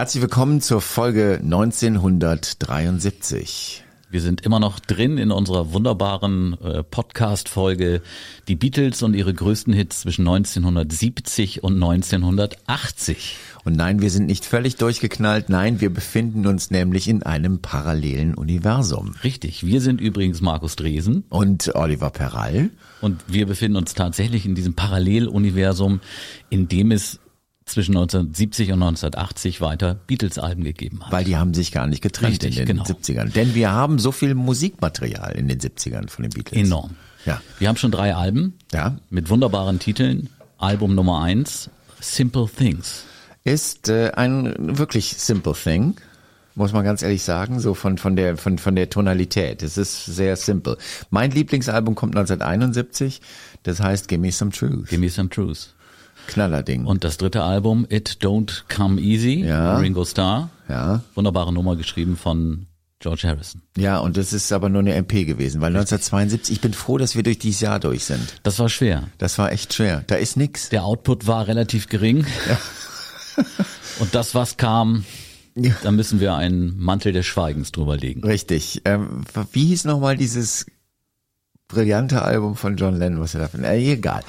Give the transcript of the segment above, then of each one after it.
Herzlich willkommen zur Folge 1973. Wir sind immer noch drin in unserer wunderbaren äh, Podcast-Folge Die Beatles und ihre größten Hits zwischen 1970 und 1980. Und nein, wir sind nicht völlig durchgeknallt. Nein, wir befinden uns nämlich in einem parallelen Universum. Richtig, wir sind übrigens Markus Dresen Und Oliver Perall. und wir befinden uns tatsächlich in diesem Paralleluniversum, in dem es zwischen 1970 und 1980 weiter Beatles-Alben gegeben hat. Weil die haben sich gar nicht getrennt Richtig, in den genau. 70ern. Denn wir haben so viel Musikmaterial in den 70ern von den Beatles. Enorm. Ja. Wir haben schon drei Alben Ja. mit wunderbaren Titeln. Album Nummer eins, Simple Things. Ist äh, ein wirklich simple thing. Muss man ganz ehrlich sagen, so von, von der, von, von der Tonalität. Es ist sehr simple. Mein Lieblingsalbum kommt 1971. Das heißt Gimme Some Truth. Give me some truth. Knallerding. Und das dritte Album, It Don't Come Easy, Ja. Ringo Starr. Ja. Wunderbare Nummer geschrieben von George Harrison. Ja, und das ist aber nur eine MP gewesen, weil 1972, ich bin froh, dass wir durch dieses Jahr durch sind. Das war schwer. Das war echt schwer. Da ist nix. Der Output war relativ gering. Und das, was kam, Ja. da müssen wir einen Mantel des Schweigens drüber legen. Richtig. Ähm, wie hieß nochmal dieses brillante Album von John Lennon, was er davon, äh, egal.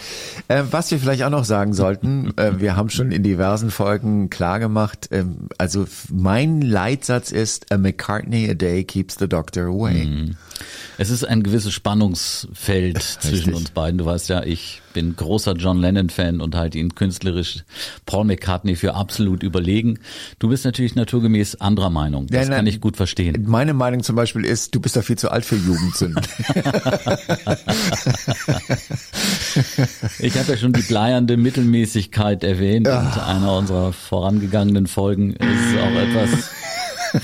Äh, was wir vielleicht auch noch sagen sollten, äh, wir haben schon in diversen Folgen klar gemacht, ähm, also mein Leitsatz ist, a McCartney a day keeps the doctor away. Es ist ein gewisses Spannungsfeld zwischen uns beiden. Du weißt ja, ich bin großer John Lennon-Fan und halte ihn künstlerisch Paul McCartney für absolut überlegen. Du bist natürlich naturgemäß anderer Meinung. Das Ja, kann ich gut verstehen. Meine Meinung zum Beispiel ist, du bist doch viel zu alt für Jugendsünden. Ich habe ja schon die bleiernde Mittelmäßigkeit erwähnt in einer unserer vorangegangenen Folgen. Ist auch etwas,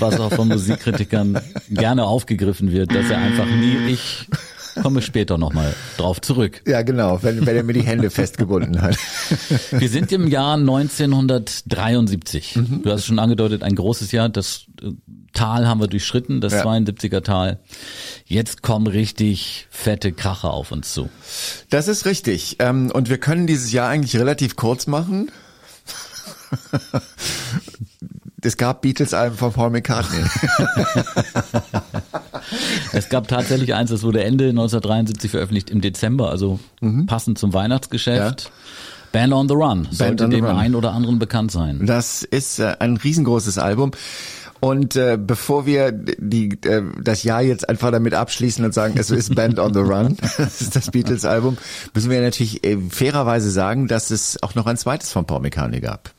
was auch von Musikkritikern gerne aufgegriffen wird, dass er einfach nie, ich komme später nochmal drauf zurück. ja, genau, wenn, wenn er mir die Hände festgebunden hat. Wir sind im Jahr 1973. Mhm. Du hast es schon angedeutet, ein großes Jahr. Das äh, Tal haben wir durchschritten, das Ja. 72er Tal. Jetzt kommen richtig fette Kracher auf uns zu. Das ist richtig. Ähm, und wir können dieses Jahr eigentlich relativ kurz machen. Es gab Beatles-Alben von Paul McCartney. Es gab tatsächlich eins, das wurde Ende 1973 veröffentlicht im Dezember, also passend zum Weihnachtsgeschäft. Band on the Run sollte on dem Run. einen oder anderen bekannt sein. Das ist äh, ein riesengroßes Album. Und äh, bevor wir die, äh, das Jahr jetzt einfach damit abschließen und sagen, es ist Band on the Run, das ist das Beatles-Album, müssen wir natürlich äh, fairerweise sagen, dass es auch noch ein zweites von Paul McCartney gab.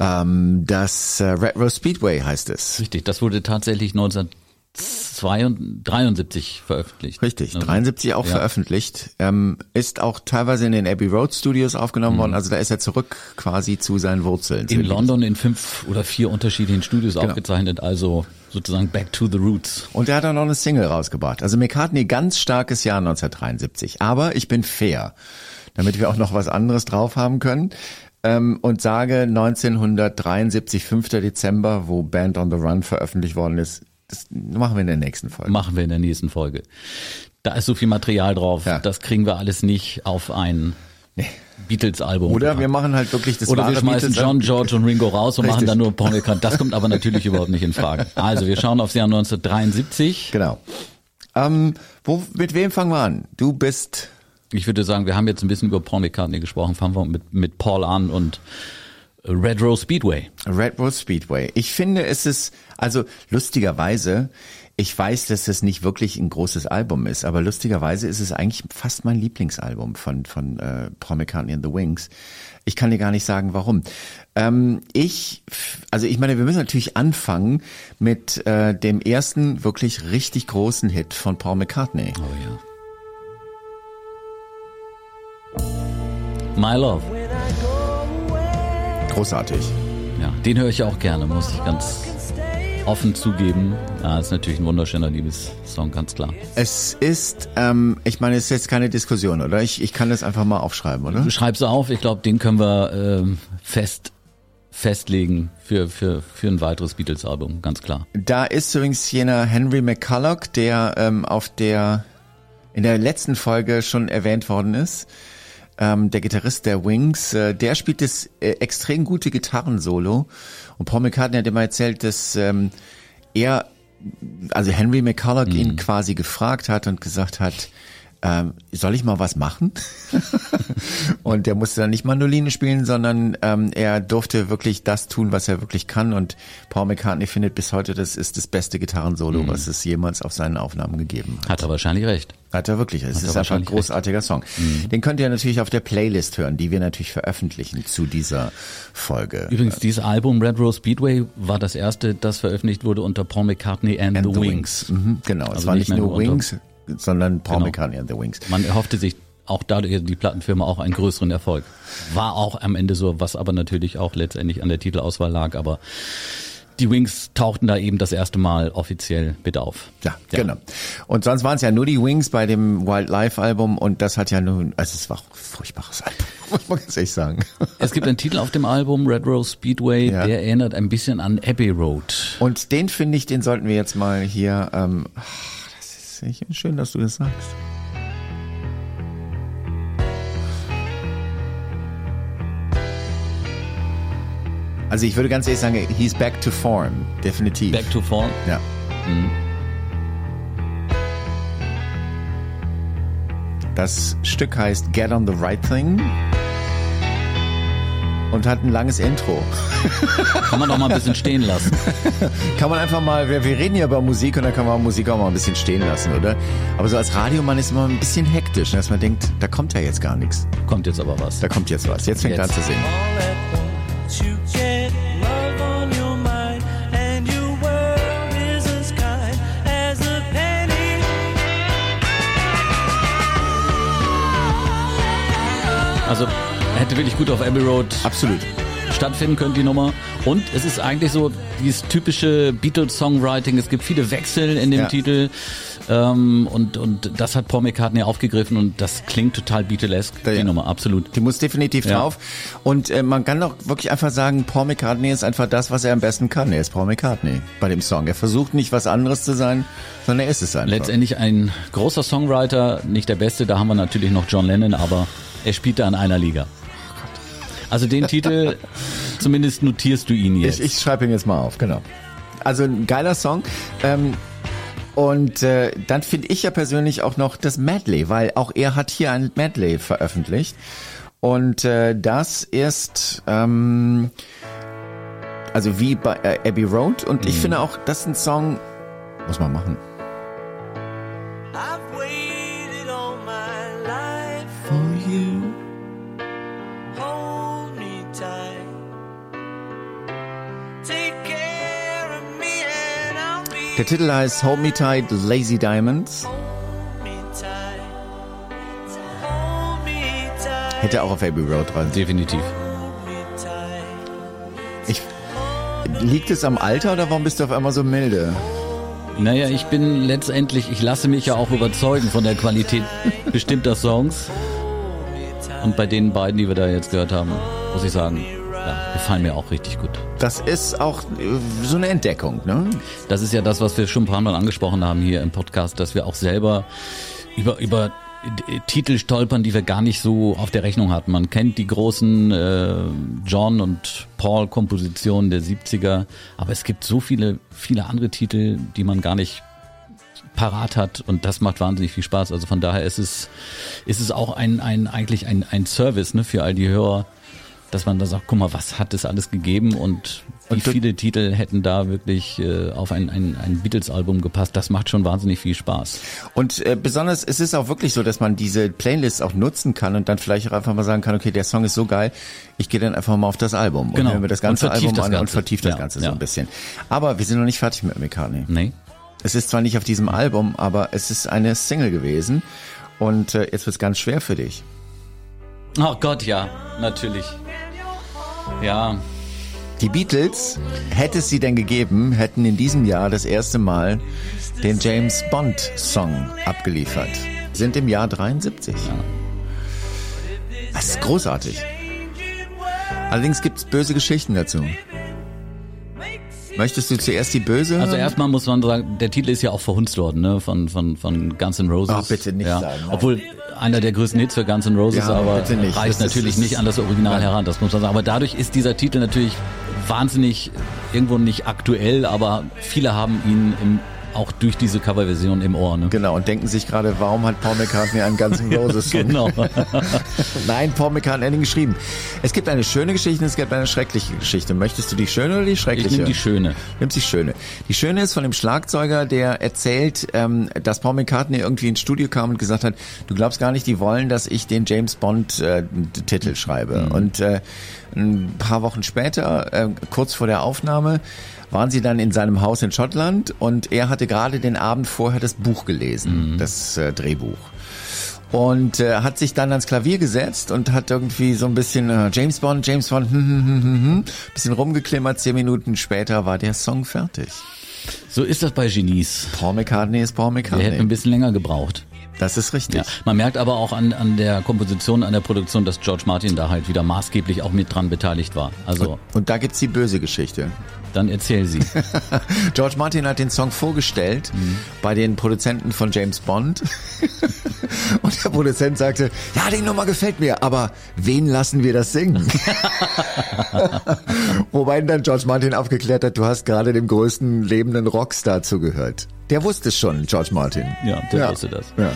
Ähm, das äh, Red Rose Speedway heißt es. Richtig, das wurde tatsächlich 1973 veröffentlicht. Richtig, Also, 73 auch ja. veröffentlicht. Ähm, ist auch teilweise in den Abbey Road Studios aufgenommen Mhm. worden. Also da ist er zurück quasi zu seinen Wurzeln. In London in fünf oder vier unterschiedlichen Studios Genau. aufgezeichnet, also sozusagen back to the roots. Und er hat auch noch eine Single rausgebracht. Also McCartney, ganz starkes Jahr 1973. Aber ich bin fair, damit wir auch noch was anderes drauf haben können. Ähm, und sage 1973, 5. Dezember, wo Band on the Run veröffentlicht worden ist. Das machen wir in der nächsten Folge. Machen wir in der nächsten Folge. Da ist so viel Material drauf, Ja. das kriegen wir alles nicht auf ein Beatles-Album. Oder wir machen halt wirklich das Oder wir schmeißen Beatles- John, George und Ringo raus und machen Richtig. dann nur Paul McCartney. Das kommt aber natürlich überhaupt nicht in Frage. Also wir schauen aufs Jahr 1973. Genau. Ähm, wo, mit wem fangen wir an? Du bist Ich würde sagen, wir haben jetzt ein bisschen über Paul McCartney gesprochen. Fangen wir mit, mit Paul an und Red Rose Speedway. Red Rose Speedway. Ich finde, es ist, also lustigerweise, ich weiß, dass es nicht wirklich ein großes Album ist, aber lustigerweise ist es eigentlich fast mein Lieblingsalbum von, von äh, Paul McCartney and the Wings. Ich kann dir gar nicht sagen, warum. Ähm, ich, also ich meine, wir müssen natürlich anfangen mit äh, dem ersten wirklich richtig großen Hit von Paul McCartney. Oh ja. My Love. Großartig. Ja, den höre ich auch gerne, muss ich ganz offen zugeben. Ja, ist natürlich ein wunderschöner Liebessong, ganz klar. Es ist, ähm, ich meine, es ist jetzt keine Diskussion, oder? Ich, ich kann das einfach mal aufschreiben, oder? Schreib's auf, ich glaube, den können wir ähm, fest festlegen für, für, für ein weiteres Beatles-Album, ganz klar. Da ist übrigens jener Henry McCulloch, der ähm, auf der in der letzten Folge schon erwähnt worden ist. Ähm, der Gitarrist der Wings, äh, der spielt das äh, extrem gute Gitarrensolo. Und Paul McCartney hat immer erzählt, dass ähm, er, also Henry McCulloch mhm. ihn quasi gefragt hat und gesagt hat, ähm, soll ich mal was machen? und der musste dann nicht Mandoline spielen, sondern ähm, er durfte wirklich das tun, was er wirklich kann. Und Paul McCartney findet bis heute, das ist das beste Gitarrensolo, mhm. was es jemals auf seinen Aufnahmen gegeben hat. Hat er wahrscheinlich recht. Hat er wirklich. Es ist einfach ein großartiger recht. Song. Mhm. Den könnt ihr natürlich auf der Playlist hören, die wir natürlich veröffentlichen zu dieser Folge. Übrigens, dieses Album Red Rose Speedway war das erste, das veröffentlicht wurde unter Paul McCartney and, and the, the, Wings. Wings. Mhm, genau, also es war nicht nur Wings, sondern Paul genau. McCartney and the Wings. Man erhoffte sich auch dadurch die Plattenfirma auch einen größeren Erfolg. War auch am Ende so, was aber natürlich auch letztendlich an der Titelauswahl lag, aber die Wings tauchten da eben das erste Mal offiziell mit auf. Ja, ja. genau. Und sonst waren es ja nur die Wings bei dem Wildlife Album und das hat ja nun, also es war auch ein furchtbares Album, muss man ganz ehrlich sagen. Es gibt einen Titel auf dem Album, Red Rose Speedway, ja. der erinnert ein bisschen an Abbey Road. Und den finde ich, den sollten wir jetzt mal hier, ähm, Schön, dass du das sagst. Also ich würde ganz ehrlich sagen, he's back to form, definitiv. Back to form? Ja. Mhm. Das Stück heißt Get on the Right Thing und hat ein langes Intro. Kann man doch mal ein bisschen stehen lassen. kann man einfach mal, wir, wir reden ja über Musik und da kann man Musik auch mal ein bisschen stehen lassen, oder? Aber so als Radiomann ist man ein bisschen hektisch, dass man denkt, da kommt ja jetzt gar nichts. Kommt jetzt aber was. Da kommt jetzt was. Jetzt fängt er an zu singen. Also hätte wirklich gut auf Abbey Road absolut stattfinden können, die Nummer. Und es ist eigentlich so dieses typische Beatles-Songwriting. Es gibt viele Wechsel in dem ja. Titel. Ähm, und, und das hat Paul McCartney aufgegriffen und das klingt total Beatlesque, die ja. Nummer, absolut. Die muss definitiv ja. drauf. Und äh, man kann doch wirklich einfach sagen, Paul McCartney ist einfach das, was er am besten kann. Er ist Paul McCartney bei dem Song. Er versucht nicht was anderes zu sein, sondern er ist es einfach. Letztendlich ein großer Songwriter, nicht der beste, da haben wir natürlich noch John Lennon, aber er spielt da in einer Liga. Also den Titel, zumindest notierst du ihn jetzt. Ich, ich schreibe ihn jetzt mal auf, genau. Also ein geiler Song. Ähm, und äh, dann finde ich ja persönlich auch noch das Medley, weil auch er hat hier ein Medley veröffentlicht. Und äh, das ist ähm, also wie bei äh, Abbey Road. Und ich mhm. finde auch, das ist ein Song, muss man machen. Der Titel heißt Hold Me Tight, Lazy Diamonds. Hätte auch auf Abbey Road dran. Definitiv. Ich, liegt es am Alter oder warum bist du auf einmal so milde? Naja, ich bin letztendlich, ich lasse mich ja auch überzeugen von der Qualität bestimmter Songs. Und bei den beiden, die wir da jetzt gehört haben, muss ich sagen, gefallen mir auch richtig gut. Das ist auch äh, so eine Entdeckung, ne? Das ist ja das, was wir schon ein paar Mal angesprochen haben hier im Podcast, dass wir auch selber über, über Titel stolpern, die wir gar nicht so auf der Rechnung hatten. Man kennt die großen äh, John und Paul Kompositionen der 70er, aber es gibt so viele, viele andere Titel, die man gar nicht parat hat und das macht wahnsinnig viel Spaß. Also von daher ist es, ist es auch ein, ein eigentlich ein, ein Service ne, für all die Hörer, dass man da sagt, guck mal, was hat es alles gegeben und wie Und viele Titel hätten da wirklich äh, auf ein, ein, ein Beatles-Album gepasst. Das macht schon wahnsinnig viel Spaß. Und äh, besonders, es ist auch wirklich so, dass man diese Playlists auch nutzen kann und dann vielleicht auch einfach mal sagen kann, okay, der Song ist so geil, ich gehe dann einfach mal auf das Album Genau. und höre mir das ganze Und Album das an und Ganze. vertieft das Ja, Ganze so ja. ein bisschen. Aber wir sind noch nicht fertig mit McCartney. Nee? Es ist zwar nicht auf diesem Album, aber es ist eine Single gewesen und äh, jetzt wird's ganz schwer für dich. Oh Gott, ja, natürlich. Ja, Die Beatles, hätte es sie denn gegeben, hätten in diesem Jahr das erste Mal den James Bond Song abgeliefert. Sind im Jahr 73. Das ist großartig. Allerdings gibt's böse Geschichten dazu. Möchtest du zuerst die böse? Also erstmal muss man sagen, der Titel ist ja auch verhunzt worden, ne, von, von, von Guns N' Roses. Ach, bitte nicht ja. sagen, nein. Obwohl einer der größten Hits für Guns N' Roses, Ja, aber reicht ist- natürlich das nicht ist- an das Original Nein. heran, das muss man sagen. Aber dadurch ist dieser Titel natürlich wahnsinnig, irgendwo nicht aktuell, aber viele haben ihn im, auch durch diese Coverversion im Ohr. Ne? Genau, und denken sich gerade, warum hat Paul McCartney einen ganzen Roses Song? Genau. Nein, Paul McCartney hat ihn geschrieben. Es gibt eine schöne Geschichte und es gibt eine schreckliche Geschichte. Möchtest du die schöne oder die schreckliche? Ich nehme die schöne. Nimmt die schöne. Die schöne ist von dem Schlagzeuger, der erzählt, ähm, dass Paul McCartney irgendwie ins Studio kam und gesagt hat, du glaubst gar nicht, die wollen, dass ich den James Bond äh, Titel schreibe. Und äh, ein paar Wochen später, äh, kurz vor der Aufnahme, waren sie dann in seinem Haus in Schottland und er hatte gerade den Abend vorher das Buch gelesen, das äh, Drehbuch. Und äh, hat sich dann ans Klavier gesetzt und hat irgendwie so ein bisschen äh, James Bond, James Bond, hm, hm, hm, hm, hm, bisschen rumgeklimmert. Zehn Minuten später war der Song fertig. So ist das bei Genies. Paul McCartney ist Paul Wir hätten ein McCartney. bisschen länger gebraucht. Das ist richtig. Ja, man merkt aber auch an, an der Komposition, an der Produktion, dass George Martin da halt wieder maßgeblich auch mit dran beteiligt war. Also, Und da gibt's die böse Geschichte. Dann erzähl sie. George Martin hat den Song vorgestellt bei den Produzenten von James Bond. Und der Produzent sagte, ja, die Nummer gefällt mir, aber wen lassen wir das singen? Wobei dann George Martin aufgeklärt hat, du hast gerade dem größten lebenden Rockstar zugehört. Der wusste es schon, George Martin. Ja, der wusste das. Ja.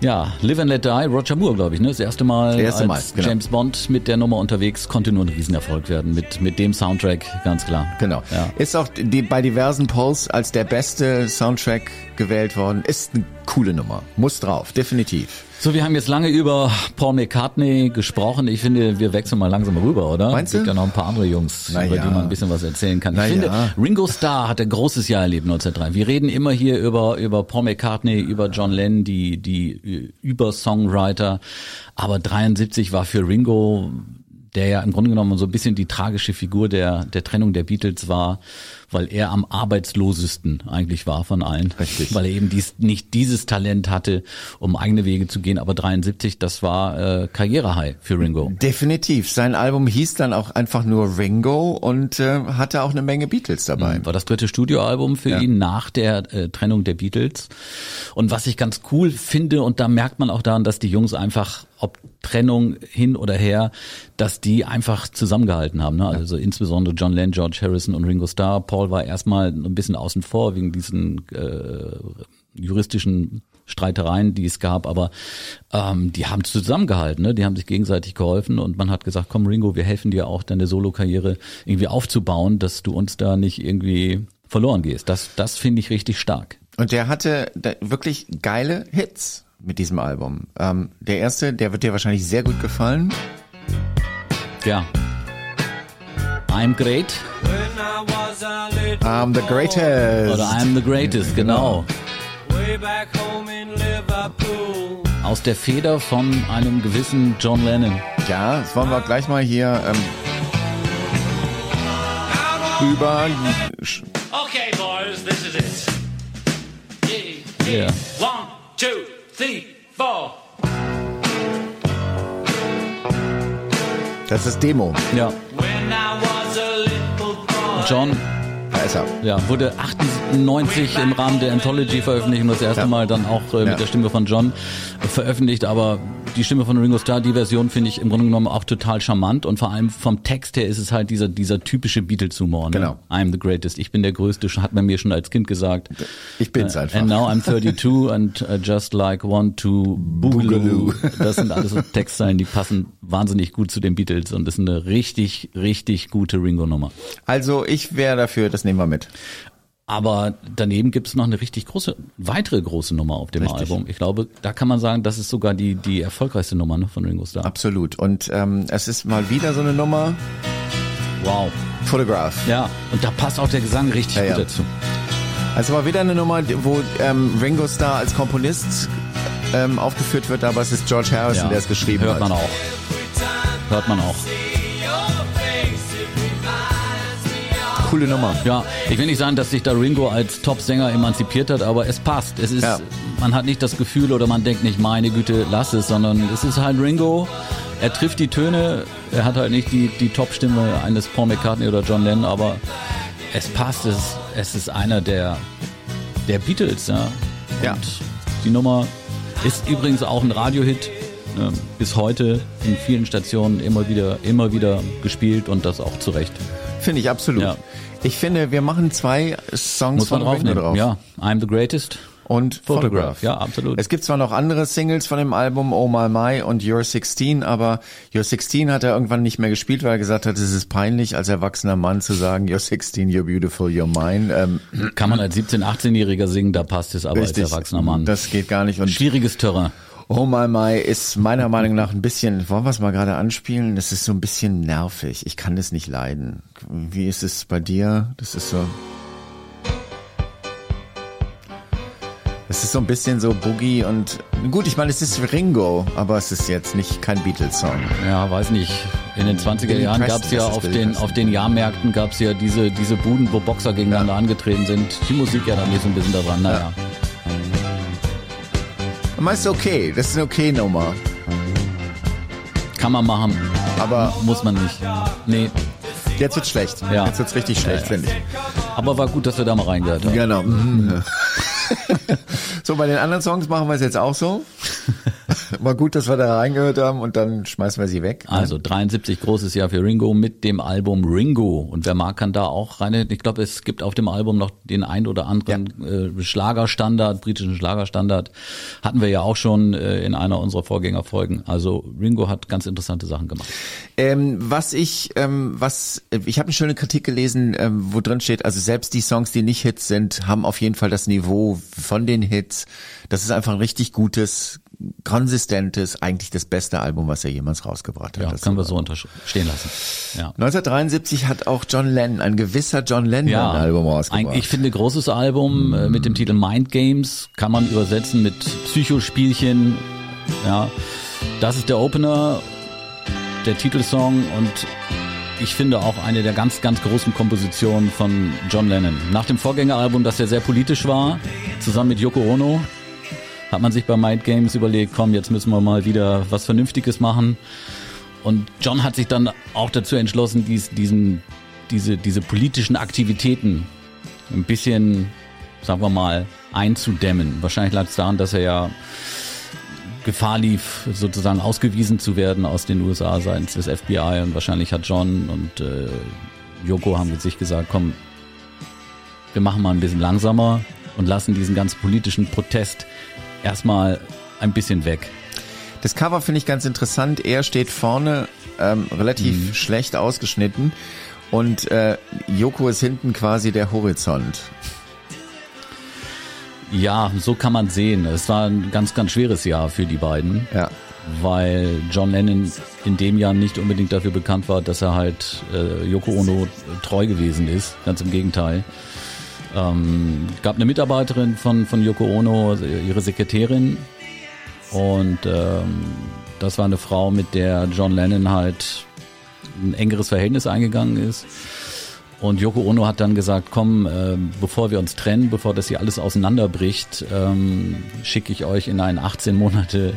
Ja, Live and Let Die, Roger Moore, glaube ich, ne? Das erste Mal Das erste Mal, genau. James Bond mit der Nummer unterwegs, konnte nur ein Riesenerfolg werden. Mit, mit dem Soundtrack, ganz klar. Genau. Ja. Ist auch die, bei diversen Polls als der beste Soundtrack gewählt worden. Ist eine coole Nummer. Muss drauf, definitiv. So, wir haben jetzt lange über Paul McCartney gesprochen. Ich finde, wir wechseln mal langsam rüber, oder? Meinst Es gibt du? ja noch ein paar andere Jungs, Na über ja. die man ein bisschen was erzählen kann. Na ich finde, ja. Ringo Starr hat ein großes Jahr erlebt 1903. Wir reden immer hier über, über Paul McCartney, über John Lennon, die, die Über-Songwriter. Aber 73 war für Ringo der ja im Grunde genommen so ein bisschen die tragische Figur der, der Trennung der Beatles war, weil er am arbeitslosesten eigentlich war von allen. Richtig. Weil er eben dies, nicht dieses Talent hatte, um eigene Wege zu gehen. Aber 73, das war äh, Karrierehigh für Ringo. Definitiv. Sein Album hieß dann auch einfach nur Ringo und äh, hatte auch eine Menge Beatles dabei. War das dritte Studioalbum für Ja. ihn nach der äh, Trennung der Beatles. Und was ich ganz cool finde, und da merkt man auch daran, dass die Jungs einfach, ob Trennung hin oder her, dass die einfach zusammengehalten haben. Ne? Also insbesondere John Lennon, George Harrison und Ringo Starr. Paul war erstmal ein bisschen außen vor wegen diesen äh, juristischen Streitereien, die es gab, aber ähm, die haben zusammengehalten, ne? die haben sich gegenseitig geholfen und man hat gesagt, komm Ringo, wir helfen dir auch, deine Solokarriere irgendwie aufzubauen, dass du uns da nicht irgendwie verloren gehst. Das, das finde ich richtig stark. Und der hatte wirklich geile Hits mit diesem Album. Ähm, der erste, der wird dir wahrscheinlich sehr gut gefallen. Ja. I'm great When I was I'm the greatest. oder I'm the greatest, genau. way back home in Liverpool. Aus der Feder von einem gewissen John Lennon. Ja, das wollen wir gleich mal hier ähm, über. Okay, boys, this is it. Yeah. Yeah. One, two, three, four. Das ist Demo. Ja. John Da. Ja, wurde 98 im Rahmen der Anthology-Veröffentlichung das erste Ja. Mal dann auch äh, mit Ja. der Stimme von John veröffentlicht, aber die Stimme von Ringo Starr, die Version finde ich im Grunde genommen auch total charmant und vor allem vom Text her ist es halt dieser, dieser typische Beatles-Humor. Ne? Genau. I'm the greatest, ich bin der Größte, hat man mir schon als Kind gesagt. Ich bin's Äh, einfach. And now I'm 32 and uh, just like one to Boogaloo. Das sind alles so Textzeilen, die passen wahnsinnig gut zu den Beatles und ist eine richtig, richtig gute Ringo-Nummer. Also ich wäre dafür, das nehmen wir mit. Aber daneben gibt es noch eine richtig große, weitere große Nummer auf dem Richtig. Album. Ich glaube, da kann man sagen, das ist sogar die, die erfolgreichste Nummer ne, von Ringo Starr. Absolut. Und ähm, es ist mal wieder so eine Nummer. Wow. Photograph. Ja, und da passt auch der Gesang richtig Ja, gut ja. dazu. Also mal wieder eine Nummer, wo ähm, Ringo Starr als Komponist ähm, aufgeführt wird, aber es ist George Harrison, Ja, der es geschrieben hört hat. man auch. Hört man auch. Coole Nummer. Ja, ich will nicht sagen, dass sich da Ringo als Top-Sänger emanzipiert hat, aber es passt. Es ist, Ja. man hat nicht das Gefühl oder man denkt nicht, meine Güte, lass es, sondern es ist halt Ringo. Er trifft die Töne. Er hat halt nicht die, die Top-Stimme eines Paul McCartney oder John Lennon, aber es passt. Es, es ist einer der, der Beatles, ja. Und Ja. die Nummer ist übrigens auch ein Radiohit. Ne, Bis heute in vielen Stationen immer wieder, immer wieder gespielt und das auch zu Recht. Finde ich absolut. Ja. Ich finde, wir machen zwei Songs Muss man von draufnehmen. drauf. Ja, I'm the greatest. Und Photograph, ja, absolut. Es gibt zwar noch andere Singles von dem Album, Oh My My und You're 16, aber You're 16 hat er irgendwann nicht mehr gespielt, weil er gesagt hat, es ist peinlich, als erwachsener Mann zu sagen, You're 16, you're beautiful, you're mine. Ähm, Kann man als 17-, 18-Jähriger singen, da passt es aber richtig. als erwachsener Mann. Das geht gar nicht. Und Schwieriges Terrain. Oh My My ist meiner Meinung nach ein bisschen, wollen wir es mal gerade anspielen? Das ist so ein bisschen nervig. Ich kann das nicht leiden. Wie ist es bei dir? Das ist so. Es ist so ein bisschen so Boogie und gut, ich meine, es ist Ringo, aber es ist jetzt nicht kein Beatles-Song. Ja, weiß nicht. In den 20er Billy Jahren Preston, gab's ja auf Billy den, Preston. auf den Jahrmärkten gab's ja diese, diese Buden, wo Boxer gegeneinander angetreten sind. Die Musik ja dann nicht so ein bisschen da dran. Naja. Aber ist okay, das ist eine okay Nummer. Kann man machen. Aber Muss man nicht. Nee. jetzt wird's schlecht. Ja. Jetzt wird's richtig schlecht, finde ich. Aber war gut, dass wir da mal reingehört haben. Genau. So, bei den anderen Songs machen wir es jetzt auch so. War gut, dass wir da reingehört haben und dann schmeißen wir sie weg. Also 73 großes Jahr für Ringo mit dem Album Ringo und wer mag kann da auch rein. Ich glaube, es gibt auf dem Album noch den ein oder anderen äh, Schlagerstandard, britischen Schlagerstandard. Hatten wir ja auch schon äh, in einer unserer Vorgängerfolgen. Also Ringo hat ganz interessante Sachen gemacht. Ähm, was ich, ähm, was, ich habe eine schöne Kritik gelesen, ähm, wo drin steht, also selbst die Songs, die nicht Hits sind, haben auf jeden Fall das Niveau von den Hits. Das ist einfach ein richtig gutes, konsistentes, eigentlich das beste Album, was er jemals rausgebracht hat. Ja, Das können wir so stehen lassen. Ja. 1973 hat auch John Lennon, ein gewisser John Lennon, Ja, ein Album ein, rausgebracht. ich finde großes Album äh, mit dem Titel Mind Games kann man übersetzen mit Psychospielchen. Ja, das ist der Opener, der Titelsong und ich finde auch eine der ganz, ganz großen Kompositionen von John Lennon. Nach dem Vorgängeralbum, das ja sehr politisch war, zusammen mit Yoko Ono, hat man sich bei Mind Games überlegt, komm, jetzt müssen wir mal wieder was Vernünftiges machen. Und John hat sich dann auch dazu entschlossen, dies, diesen, diese, diese politischen Aktivitäten ein bisschen, sagen wir mal, einzudämmen. Wahrscheinlich lag es daran, dass er ja Gefahr lief, sozusagen ausgewiesen zu werden aus den USA seitens des FBI und wahrscheinlich hat John und äh, Yoko haben mit sich gesagt, komm, wir machen mal ein bisschen langsamer und lassen diesen ganzen politischen Protest erstmal ein bisschen weg. Das Cover finde ich ganz interessant. Er steht vorne ähm, relativ schlecht ausgeschnitten und äh, Yoko ist hinten quasi der Horizont. Ja, so kann man sehen. Es war ein ganz, ganz schweres Jahr für die beiden. Ja. weil John Lennon in dem Jahr nicht unbedingt dafür bekannt war, dass er halt äh, Yoko Ono treu gewesen ist. Ganz im Gegenteil. Ähm, gab eine Mitarbeiterin von, von Yoko Ono, ihre Sekretärin. Und ähm, das war eine Frau, mit der John Lennon halt ein engeres Verhältnis eingegangen ist. Und Yoko Ono hat dann gesagt, komm, äh, bevor wir uns trennen, bevor das hier alles auseinanderbricht, ähm, schicke ich euch in einen 18 Monate,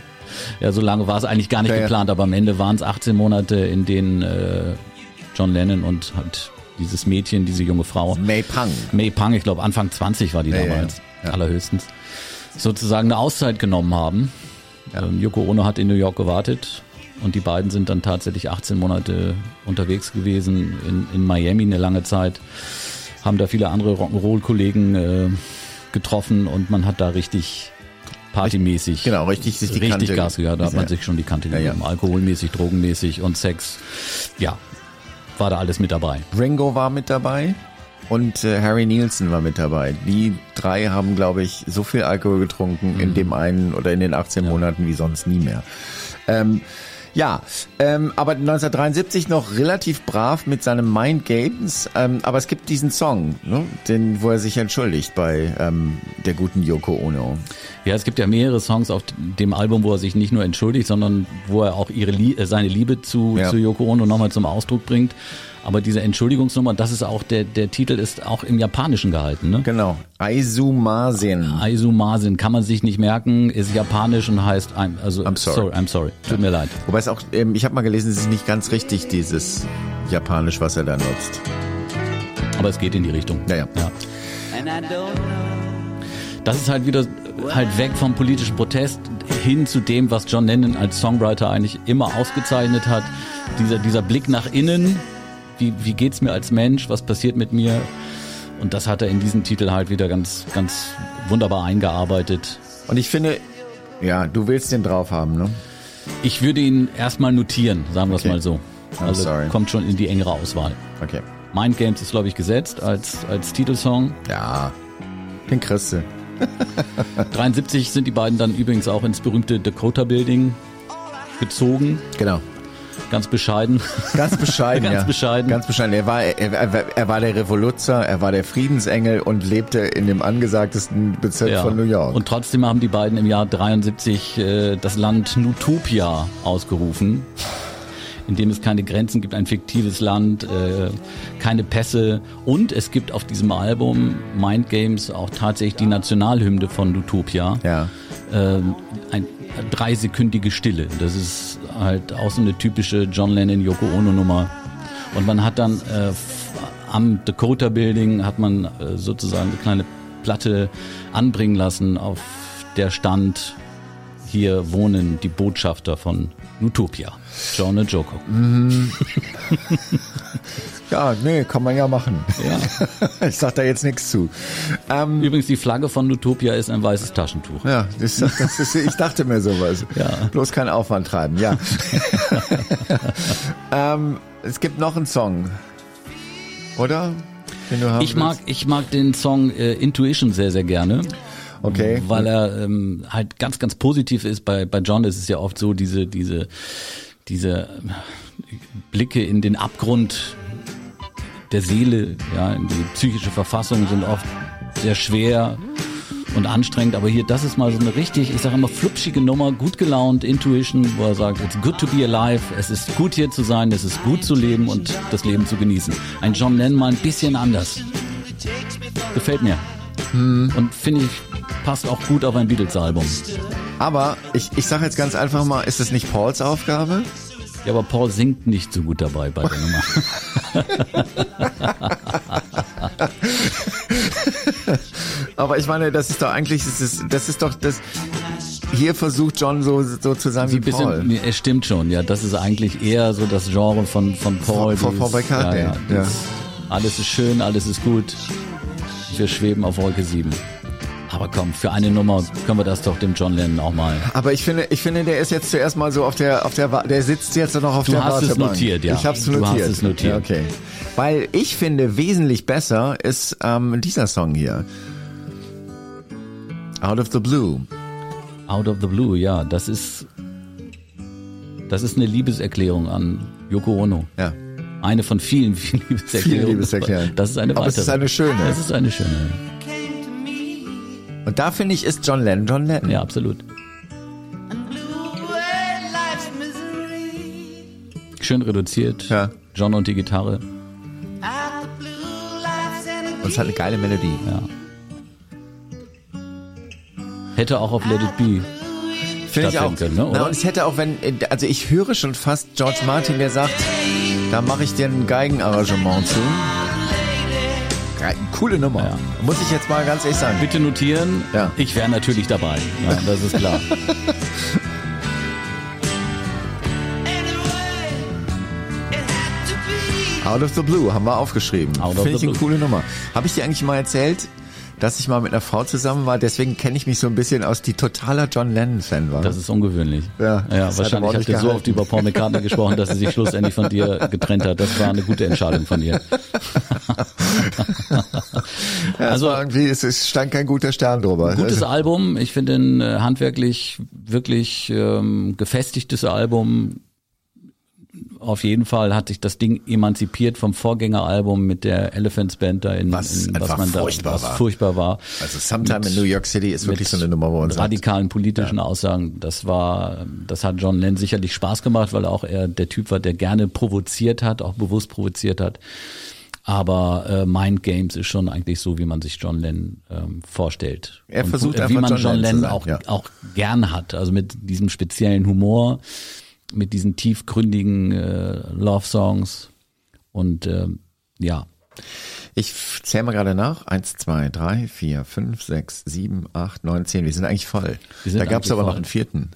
ja so lange war es eigentlich gar nicht Ja, ja. geplant, aber am Ende waren es 18 Monate, in denen äh, John Lennon und halt dieses Mädchen, diese junge Frau. May Pang. May Pang, ich glaube Anfang 20 war die Ja, damals, ja. allerhöchstens, sozusagen eine Auszeit genommen haben. Ähm, Yoko Ono hat in New York gewartet und die beiden sind dann tatsächlich 18 Monate unterwegs gewesen in, in Miami eine lange Zeit, haben da viele andere Rock'n'Roll-Kollegen äh, getroffen und man hat da richtig partymäßig Genau, richtig sich die richtig Kante. Gas gegeben. Da hat man sich schon die Kante Ja, ja. gegeben. Alkoholmäßig, drogenmäßig und Sex. Ja, war da alles mit dabei. Ringo war mit dabei und äh, Harry Nielsen war mit dabei. Die drei haben, glaube ich, so viel Alkohol getrunken Mhm. in dem einen oder in den 18 Monaten wie sonst nie mehr. Ähm, ja, ähm, aber 1973 noch relativ brav mit seinem Mind Games. Ähm, aber es gibt diesen Song, ne, den, wo er sich entschuldigt bei ähm, der guten Yoko Ono. Ja, es gibt ja mehrere Songs auf dem Album, wo er sich nicht nur entschuldigt, sondern wo er auch ihre äh, seine Liebe zu, Ja. zu Yoko Ono nochmal zum Ausdruck bringt. Aber diese Entschuldigungsnummer, das ist auch, der, der Titel ist auch im Japanischen gehalten, ne? Genau. Aizumasen. Aizumasin kann man sich nicht merken, ist japanisch und heißt I'm, also I'm sorry. I'm sorry. Tut mir leid. Wobei es auch, ähm, ich habe mal gelesen, es ist nicht ganz richtig, dieses Japanisch, was er da nutzt. Aber es geht in die Richtung. Ja, ja. ja. Das ist halt wieder halt weg vom politischen Protest hin zu dem, was John Lennon als Songwriter eigentlich immer ausgezeichnet hat. Dieser, dieser Blick nach innen, wie, wie geht's mir als Mensch, was passiert mit mir? Und das hat er in diesen Titel halt wieder ganz, ganz wunderbar eingearbeitet. Und ich finde, ja, du willst den drauf haben, ne? Ich würde ihn erstmal notieren, sagen wir es Okay. mal so. I'm Also sorry. kommt schon in die engere Auswahl. Okay. Mind Games ist, glaube ich, gesetzt als, als Titelsong. Ja, den kriegst du. 73 sind die beiden dann übrigens auch ins berühmte Dakota Building gezogen. Genau. Ganz bescheiden. Ganz bescheiden, Ganz ja. bescheiden. Ganz bescheiden. Er war, er, er, er war der Revoluzer, er war der Friedensengel und lebte in dem angesagtesten Bezirk von New York. Und trotzdem haben die beiden im Jahr 73 äh, das Land Nutopia ausgerufen, in dem es keine Grenzen gibt, ein fiktives Land, äh, keine Pässe und es gibt auf diesem Album Mind Games auch tatsächlich die Nationalhymne von Nutopia. ja. ähm, ein dreisekündige Stille. Das ist halt auch so eine typische John Lennon Yoko Ono Nummer. Und man hat dann äh, am Dakota Building hat man äh, sozusagen eine kleine Platte anbringen lassen, auf der stand hier wohnen die Botschafter von Utopia. John und Joko. Ja, nee, kann man ja machen. Ja. Ich sag da jetzt nichts zu. Ähm, Übrigens, die Flagge von Utopia ist ein weißes Taschentuch. ja, das, das ist, ich dachte mir sowas. Ja. Bloß keinen Aufwand treiben, ja. ähm, es gibt noch einen Song. Oder? Ich mag, willst? ich mag den Song äh, Intuition sehr, sehr gerne. Okay. Weil er ähm, halt ganz, ganz positiv ist. Bei, bei John ist es ja oft so, diese, diese, diese Blicke in den Abgrund der Seele, ja, in die psychische Verfassung sind oft sehr schwer und anstrengend. Aber hier, das ist mal so eine richtig, ich sage immer, flupschige Nummer, gut gelaunt, Intuition, wo er sagt, it's good to be alive, es ist gut hier zu sein, es ist gut zu leben und das Leben zu genießen. Ein John Lennon mal ein bisschen anders. Gefällt mir. Und finde ich, passt auch gut auf ein Beatles-Album. Aber ich, ich sage jetzt ganz einfach mal, ist es nicht Pauls Aufgabe? Ja, aber Paul singt nicht so gut dabei bei der Nummer. Aber ich meine, das ist doch eigentlich, das ist, das ist doch das. Hier versucht John so, so zu sein wie Ein bisschen, Paul. es stimmt schon, ja. Das ist eigentlich eher so das Genre von, von Paul. Von- von Paul McCartney, Ja, ja, ja. Alles ist schön, alles ist gut. Wir schweben auf Wolke 7. Aber komm, für eine Nummer können wir das doch dem John Lennon auch mal. Aber ich finde, ich finde, der ist jetzt zuerst mal so auf der, auf der, der sitzt jetzt noch auf Du der hast es Wartebank. notiert, ja. Ich hab's Du notiert. hast es notiert. Ja, okay. Weil ich finde, wesentlich besser ist ähm, dieser Song hier. Out of the Blue. Out of the Blue, ja, das ist, das ist eine Liebeserklärung an Yoko Ono. Ja. Eine von vielen, vielen Liebeserklärungen. Viele Liebeserklärungen. Das ist eine Aber es weitere. ist eine schöne. Das ist eine schöne. Und da finde ich, ist John Lennon John Lennon. Ja, absolut. Schön reduziert. Ja. John und die Gitarre. Und es hat eine geile Melodie. Ja. Hätte auch auf Let It Be. Finde ich auch. können, ne, Na, und ich hätte auch, wenn, also ich höre schon fast George Martin, der sagt, da mache ich dir ein Geigenarrangement zu. Coole Nummer. Ja. Muss ich jetzt mal ganz ehrlich sagen. Bitte notieren, Ja. ich wäre natürlich dabei. Ja, das ist klar. Out of the Blue haben wir aufgeschrieben. Finde ich eine coole Nummer. Habe ich dir eigentlich mal erzählt, dass ich mal mit einer Frau zusammen war? Deswegen kenne ich mich so ein bisschen aus, die totaler John Lennon-Fan war. Das ist ungewöhnlich. Ja, ja wahrscheinlich nicht ihr so oft über Paul McCartney gesprochen, dass sie sich schlussendlich von dir getrennt hat. Das war eine gute Entscheidung von ihr. ja, also- also irgendwie, es, es stand kein guter Stern drüber. Gutes Also, Album. Ich finde ein äh, handwerklich wirklich ähm, gefestigtes Album. Auf jeden Fall hat sich das Ding emanzipiert vom Vorgängeralbum mit der Elephants Band da in, Was in einfach furchtbar was war. furchtbar war. also Sometime Mit- in New York City ist wirklich so eine Nummer, wo man sagt, radikalen politischen Aussagen. Das war, das hat John Lennon sicherlich Spaß gemacht, weil auch er der Typ war, der gerne provoziert hat, auch bewusst provoziert hat. Aber äh, Mind Games ist schon eigentlich so, wie man sich John Lennon ähm, vorstellt. Er versucht äh, wie man John John Lennon auch ja. auch gern hat, also mit diesem speziellen Humor, mit diesen tiefgründigen äh, Love Songs und ähm, ja, Ich zähle mal gerade nach. Eins, zwei, drei, vier, fünf, sechs, sieben, acht, neun, zehn. Wir sind eigentlich voll. Sind da gab es aber noch voll. einen vierten.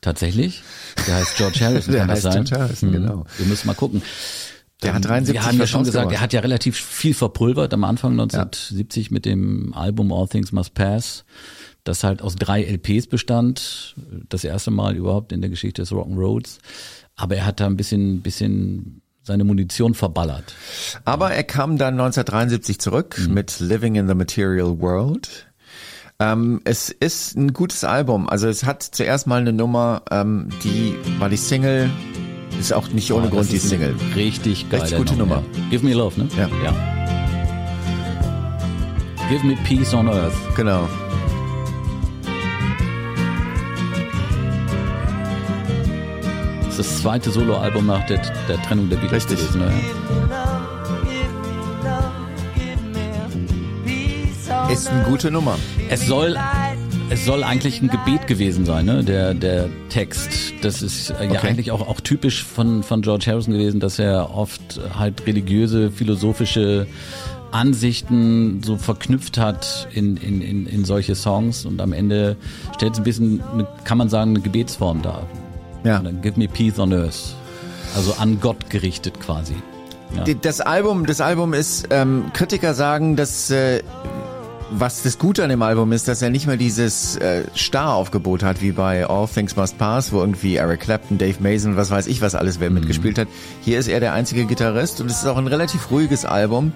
tatsächlich. Der heißt George Harrison, Der kann das heißt sein? George Harrison, Mhm. genau. Wir müssen mal gucken. Der hat 73 Wir haben ja schon gesagt, er hat ja relativ viel verpulvert am Anfang 1970 mit dem Album All Things Must Pass, das halt aus drei LPs bestand. Das erste Mal überhaupt in der Geschichte des Rock'n'Rolls. Aber er hat da ein bisschen, bisschen seine Munition verballert. Aber er kam dann 1973 zurück Mhm. mit Living in the Material World. Ähm, es ist ein gutes Album. Also es hat zuerst mal eine Nummer, ähm, die war die Single. Ist auch nicht ohne Aber Grund die Single. Richtig geile Richtig gute Nummer. Ja. Give Me Love, ne? Ja. ja. Give Me Peace on Earth. Genau. Ist das zweite Soloalbum nach der, der Trennung der Beatles Richtig. gewesen. Ne? Ist eine gute Nummer. Es soll, es soll eigentlich ein Gebet gewesen sein, ne? Der, der Text. Das ist ja Okay. eigentlich auch, auch typisch von, von George Harrison gewesen, dass er oft halt religiöse, philosophische Ansichten so verknüpft hat in, in, in, in solche Songs und am Ende stellt es ein bisschen, eine, kann man sagen, eine Gebetsform dar. Ja. Und dann Give me peace on earth. Also an Gott gerichtet quasi. Ja. Das Album, das Album ist, ähm, Kritiker sagen, dass äh, was das Gute an dem Album ist, dass er nicht mehr dieses äh, Star-Aufgebot hat, wie bei All Things Must Pass, wo irgendwie Eric Clapton, Dave Mason, was weiß ich, was alles wer mitgespielt hat. Hier ist er der einzige Gitarrist und es ist auch ein relativ ruhiges Album.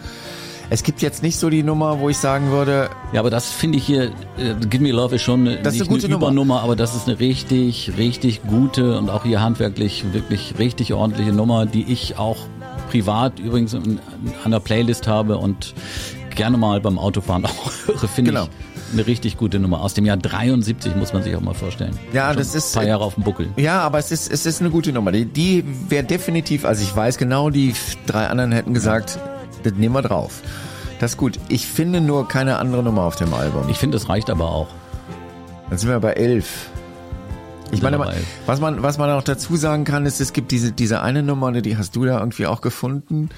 Es gibt jetzt nicht so die Nummer, wo ich sagen würde, Ja, aber das finde ich hier, äh, Give Me Love ist schon eine, Das ist nicht eine gute eine Nummer. Übernummer, aber das ist eine richtig, richtig gute und auch hier handwerklich wirklich richtig ordentliche Nummer, die ich auch privat übrigens an der Playlist habe und gerne mal beim Autofahren auch höre, finde Genau. ich eine richtig gute Nummer. Aus dem Jahr 73 muss man sich auch mal vorstellen. Ja, Schon das ist- Ein paar Jahre auf dem Buckel. Ja, aber es ist, es ist eine gute Nummer. Die, die wäre definitiv, also ich weiß genau, die drei anderen hätten gesagt, das nehmen wir drauf. Das ist gut. Ich finde nur keine andere Nummer auf dem Album. Ich finde, es reicht aber auch. Dann sind wir bei elf. Ich meine, was man, was man auch dazu sagen kann, ist, es gibt diese, diese eine Nummer, die hast du da irgendwie auch gefunden.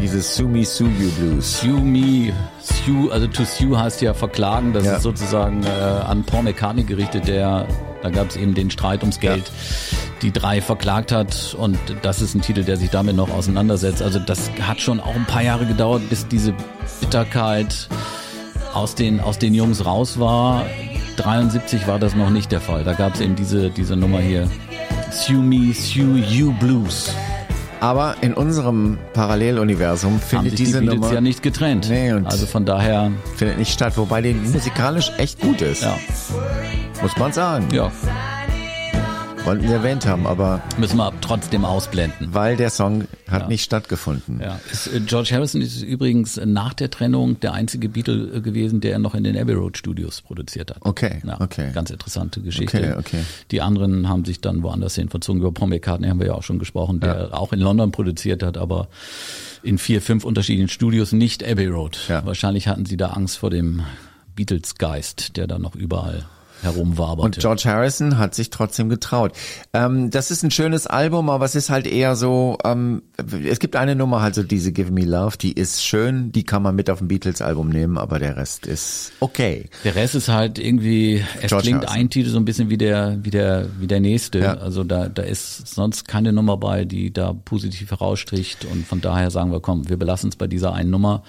Dieses Sue Me Sue You Blues. Sue Me, Sue, also to sue heißt ja verklagen, das Ja. ist sozusagen äh, an Paul McCartney gerichtet, der, da gab es eben den Streit ums Geld, die drei verklagt hat und das ist ein Titel, der sich damit noch auseinandersetzt. Also das hat schon auch ein paar Jahre gedauert, bis diese Bitterkeit aus den, aus den Jungs raus war. 73 war das noch nicht der Fall. Da gab es eben diese, diese Nummer hier. Sue Me, Sue You Blues. Aber in unserem Paralleluniversum findet sich die diese Beatles Nummer ja nicht getrennt. Nee, und- also von daher, findet nicht statt, wobei die musikalisch echt gut ist. ja, Muss man sagen. ja. Wollten wir erwähnt haben, aber Müssen wir trotzdem ausblenden. weil der Song hat Ja. nicht stattgefunden. Ja. Ist, äh, George Harrison ist übrigens nach der Trennung der einzige Beatle äh, gewesen, der noch in den Abbey Road Studios produziert hat. Okay, Ja, okay. Ganz interessante Geschichte. Okay, okay. Die anderen haben sich dann woanders hin verzogen. Über Paul McCartney haben wir ja auch schon gesprochen, der auch in London produziert hat, aber in vier, fünf unterschiedlichen Studios, nicht Abbey Road. Wahrscheinlich hatten sie da Angst vor dem Beatles-Geist, der da noch überall herumwaberte. Und George Harrison hat sich trotzdem getraut. Ähm, das ist ein schönes Album, aber es ist halt eher so, ähm, es gibt eine Nummer, halt so diese Give Me Love, die ist schön, die kann man mit auf ein Beatles-Album nehmen, aber der Rest ist okay. Der Rest ist halt irgendwie, es George klingt Harrison. ein Titel so ein bisschen wie der, wie der, wie der nächste. Ja. Also da, da ist sonst keine Nummer bei, die da positiv herausstricht. Und von daher sagen wir, komm, wir belassen es bei dieser einen Nummer.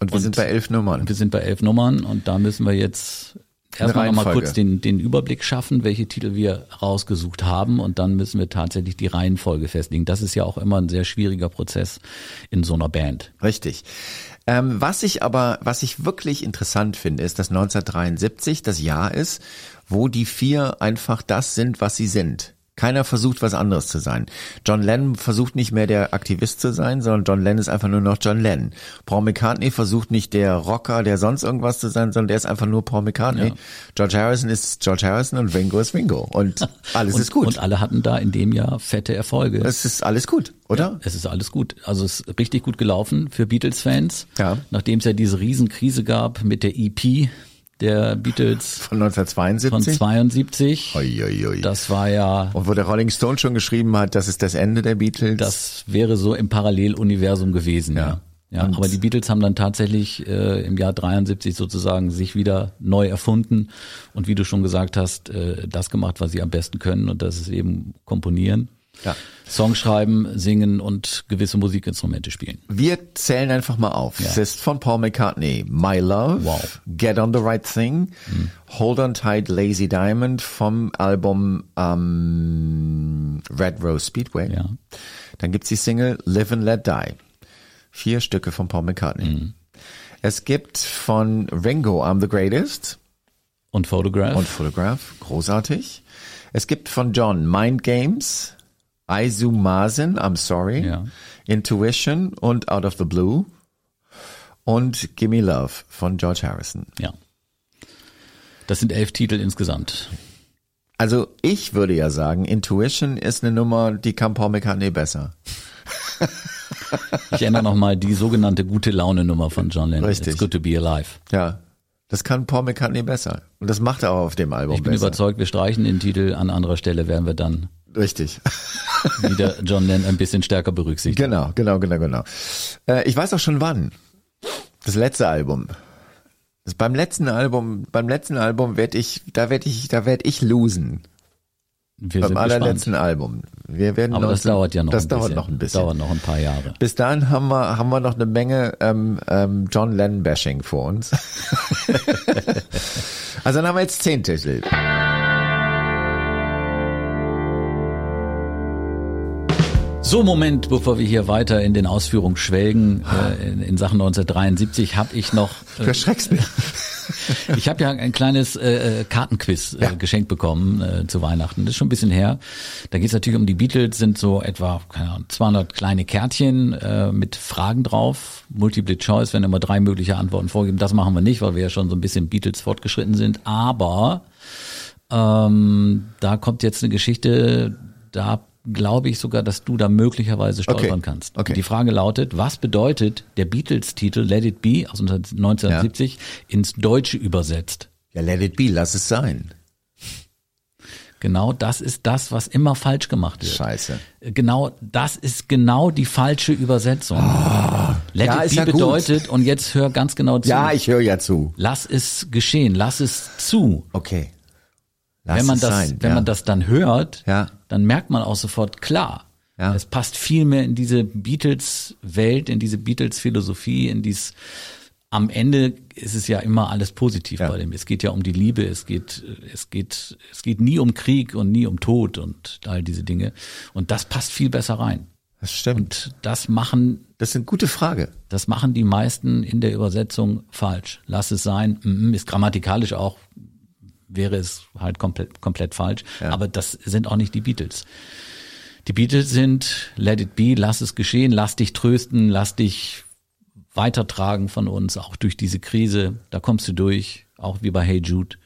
Und wir Und- sind bei elf Nummern. Wir sind bei elf Nummern und da müssen wir jetzt erstmal nochmal kurz den, den Überblick schaffen, welche Titel wir rausgesucht haben und dann müssen wir tatsächlich die Reihenfolge festlegen. Das ist ja auch immer ein sehr schwieriger Prozess in so einer Band. Richtig. Ähm, was ich aber, was ich wirklich interessant finde, ist, dass 1973 das Jahr ist, wo die vier einfach das sind, was sie sind. Keiner versucht, was anderes zu sein. John Lennon versucht nicht mehr der Aktivist zu sein, sondern John Lennon ist einfach nur noch John Lennon. Paul McCartney versucht nicht der Rocker, der sonst irgendwas zu sein, sondern der ist einfach nur Paul McCartney. Ja. George Harrison ist George Harrison und Ringo ist Ringo. Und alles und, ist gut. Und alle hatten da in dem Jahr fette Erfolge. es ist alles gut, oder? Es ist alles gut. Also es ist richtig gut gelaufen für Beatles-Fans. Ja. Nachdem es ja diese Riesenkrise gab mit der EP der Beatles Von von 1972. 72. Ui, ui, ui. Das war ja Und wo der Rolling Stone schon geschrieben hat, das ist das Ende der Beatles. Das wäre so im Paralleluniversum gewesen, ja. Ja. Ja, Und- aber die Beatles haben dann tatsächlich äh, im Jahr 73 sozusagen sich wieder neu erfunden und wie du schon gesagt hast, äh, das gemacht, was sie am besten können und das ist eben komponieren, Ja. Song schreiben, singen und gewisse Musikinstrumente spielen. Wir zählen einfach mal auf. Ja. Es ist von Paul McCartney. My Love, Wow. Get on the Right Thing, Hold on Tight, Lazy Diamond vom Album ähm, Red Rose Speedway. Ja. Dann gibt's die Single Live and Let Die. Vier Stücke von Paul McCartney. Es gibt von Ringo I'm the Greatest Und Photograph. und Photograph. Großartig. Es gibt von John Mind Games, Aizumazen, I'm sorry, Ja. Intuition und Out of the Blue und Gimme Love von George Harrison. ja. Das sind elf Titel insgesamt. Also ich würde ja sagen, Intuition ist eine Nummer, die kann Paul McCartney besser. Ich ändere nochmal die sogenannte gute Laune Nummer von John Lennon. Richtig. It's good to be alive. Ja, das kann Paul McCartney besser. Und das macht er auch auf dem Album Ich bin besser. überzeugt, wir streichen den Titel. An anderer Stelle werden wir dann Richtig. wieder John Lennon ein bisschen stärker berücksichtigen. Genau, genau, genau, genau. Äh, ich weiß auch schon wann. Das letzte Album. Das beim letzten Album, beim letzten Album werde ich, da werde ich, da werde ich losen. Wir beim allerletzten gespannt. Album. Wir werden Aber das 19 dauert ja noch Das ein dauert bisschen. noch ein bisschen. Dauert noch ein paar Jahre. Bis dahin haben wir, haben wir noch eine Menge ähm, ähm, John Lennon Bashing vor uns. also dann haben wir jetzt zehn Titel. So, Moment, bevor wir hier weiter in den Ausführungen schwelgen, äh, in, in Sachen 1973, habe ich noch, Du äh, erschreckst mich. ich habe ja ein kleines äh, äh, Kartenquiz äh, Ja. geschenkt bekommen äh, zu Weihnachten. Das ist schon ein bisschen her. Da geht es natürlich um die Beatles, sind so etwa keine Ahnung, 200 kleine Kärtchen äh, mit Fragen drauf. Multiple Choice, wenn immer drei mögliche Antworten vorgeben. Das machen wir nicht, weil wir ja schon so ein bisschen Beatles fortgeschritten sind. Aber ähm, da kommt jetzt eine Geschichte, da glaube ich sogar, dass du da möglicherweise stolpern Okay. kannst. Okay. Die Frage lautet, was bedeutet der Beatles-Titel Let It Be aus 1970 ins Deutsche übersetzt? Ja, let it be, lass es sein. Genau das ist das, was immer falsch gemacht wird. Scheiße. Genau, das ist genau die falsche Übersetzung. Let Ah. Ja, it be ja gut. bedeutet, und jetzt hör ganz genau zu. Ja, ich höre ja zu. lass es geschehen, lass es zu. Okay. Lass wenn man das, sein. wenn ja. man das dann hört, Ja. dann merkt man auch sofort klar. Ja. Es passt viel mehr in diese Beatles-Welt, in diese Beatles-Philosophie, in dies. Am Ende ist es ja immer alles positiv Ja. bei dem. Es geht ja um die Liebe, es geht, es geht, es geht nie um Krieg und nie um Tod und all diese Dinge. Und das passt viel besser rein. Das stimmt. Und das machen Das ist eine gute Frage. das machen die meisten in der Übersetzung falsch. Lass es sein. Ist grammatikalisch auch, wäre es halt komplett, komplett falsch. Aber das sind auch nicht die Beatles. Die Beatles sind Let it be, lass es geschehen, lass dich trösten, lass dich weitertragen von uns, auch durch diese Krise. Da kommst du durch, auch wie bei Hey Jude.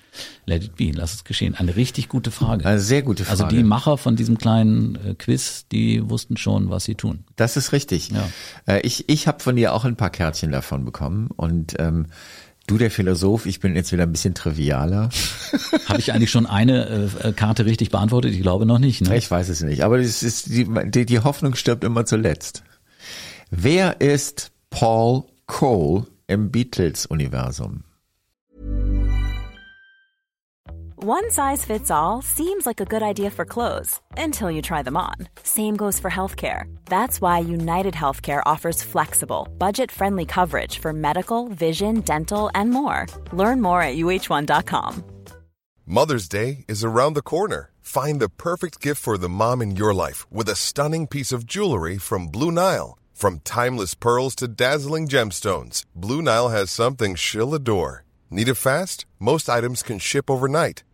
Let it be, lass es geschehen. Eine richtig gute Frage. Eine sehr gute Frage. Also die Macher von diesem kleinen äh, Quiz, die wussten schon, was sie tun. Das ist richtig. Ja. Äh, ich ich habe von dir auch ein paar Kärtchen davon bekommen und ähm, Du der Philosoph, ich bin jetzt wieder ein bisschen trivialer. Habe ich eigentlich schon eine äh, Karte richtig beantwortet? Ich glaube noch nicht. Ne? Ich weiß es nicht, aber es ist die, die, die Hoffnung stirbt immer zuletzt. Wer ist Paul Cole im Beatles-Universum? One size fits all seems like a good idea for clothes until you try them on. Same goes for healthcare. That's why United Healthcare offers flexible, budget friendly coverage for medical, vision, dental, and more. Learn more at uh1.com. Mother's Day is around the corner. Find the perfect gift for the mom in your life with a stunning piece of jewelry from Blue Nile. From timeless pearls to dazzling gemstones, Blue Nile has something she'll adore. Need it fast? Most items can ship overnight.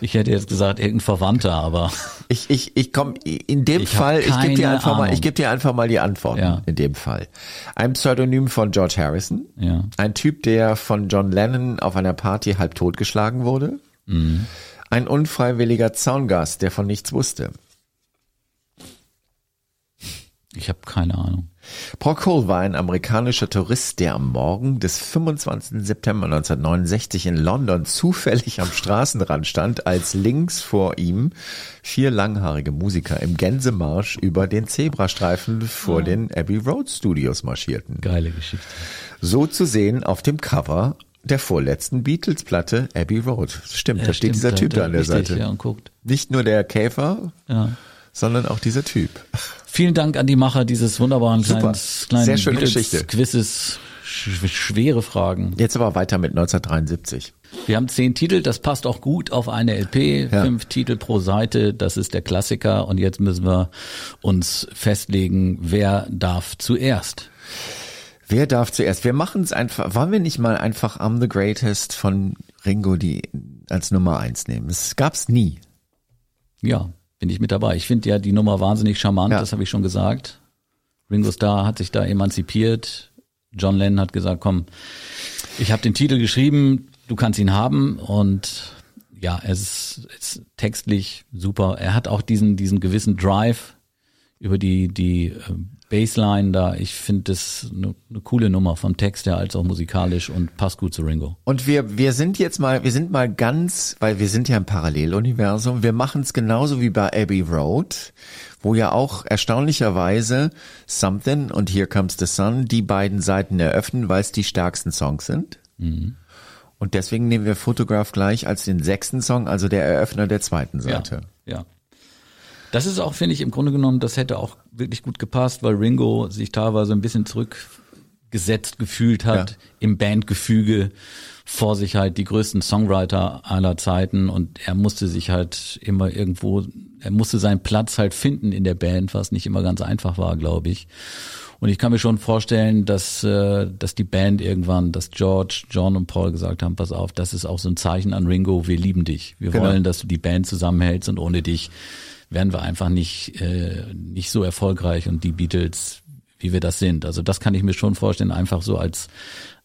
Ich hätte jetzt gesagt, irgendein Verwandter, aber Ich, ich, ich komme in dem Ich Fall, ich gebe dir einfach mal, Ahnung. ich gebe dir einfach mal die Antworten Ja. in dem Fall. Ein Pseudonym von George Harrison. Ja. Ein Typ, der von John Lennon auf einer Party halb totgeschlagen wurde. Mhm. Ein unfreiwilliger Zaungast, der von nichts wusste. ich habe keine Ahnung. Paul Cole war ein amerikanischer Tourist, der am Morgen des 25. September 1969 in London zufällig am Straßenrand stand, als links vor ihm vier langhaarige Musiker im Gänsemarsch über den Zebrastreifen vor den Abbey Road Studios marschierten. Geile Geschichte. So zu sehen auf dem Cover der vorletzten Beatles-Platte Abbey Road. Stimmt, da Ja, steht stimmt, dieser Typ da an der richtig, Seite. Ja, und guckt. Nicht nur der Käfer, Ja. Sondern auch dieser Typ. Vielen Dank an die Macher dieses wunderbaren Super. kleines, kleinen Sehr schöne Geschichte. Quizzes. Sch schwere Fragen. Jetzt aber weiter mit 1973. Wir haben zehn Titel, das passt auch gut auf eine LP. Ja. Fünf Titel pro Seite, das ist der Klassiker. Und jetzt müssen wir uns festlegen, wer darf zuerst. Wer darf zuerst? Wir machen es einfach. Wollen wir nicht mal einfach I'm the Greatest von Ringo die als Nummer eins nehmen? Das gab's nie. Ja, bin ich mit dabei. Ich finde ja die Nummer wahnsinnig charmant, Ja. das habe ich schon gesagt. Ringo Starr hat sich da emanzipiert. John Lennon hat gesagt, komm, ich habe den Titel geschrieben, du kannst ihn haben und ja, es ist, ist textlich super. Er hat auch diesen diesen gewissen Drive über die die äh, Bassline da. Ich finde das eine eine coole Nummer vom Text her als auch musikalisch und passt gut zu Ringo. Und wir, wir sind jetzt mal, wir sind mal ganz, weil wir sind ja im Paralleluniversum, wir machen es genauso wie bei Abbey Road, wo ja auch erstaunlicherweise Something und Here Comes the Sun die beiden Seiten eröffnen, weil es die stärksten Songs sind. Und deswegen nehmen wir Photograph gleich als den sechsten Song, also der Eröffner der zweiten Seite. Ja, ja. Das ist auch, finde ich, im Grunde genommen, das hätte auch wirklich gut gepasst, weil Ringo sich teilweise ein bisschen zurückgesetzt gefühlt hat Ja. im Bandgefüge vor sich halt die größten Songwriter aller Zeiten und er musste sich halt immer irgendwo, er musste seinen Platz halt finden in der Band, was nicht immer ganz einfach war, glaube ich. Und ich kann mir schon vorstellen, dass, äh, dass die Band irgendwann, dass George, John und Paul gesagt haben, pass auf, das ist auch so ein Zeichen an Ringo, wir lieben dich. Wir Genau. wollen, dass du die Band zusammenhältst und ohne dich wären wir einfach nicht, äh, nicht so erfolgreich und die Beatles, wie wir das sind. Also das kann ich mir schon vorstellen, einfach so als,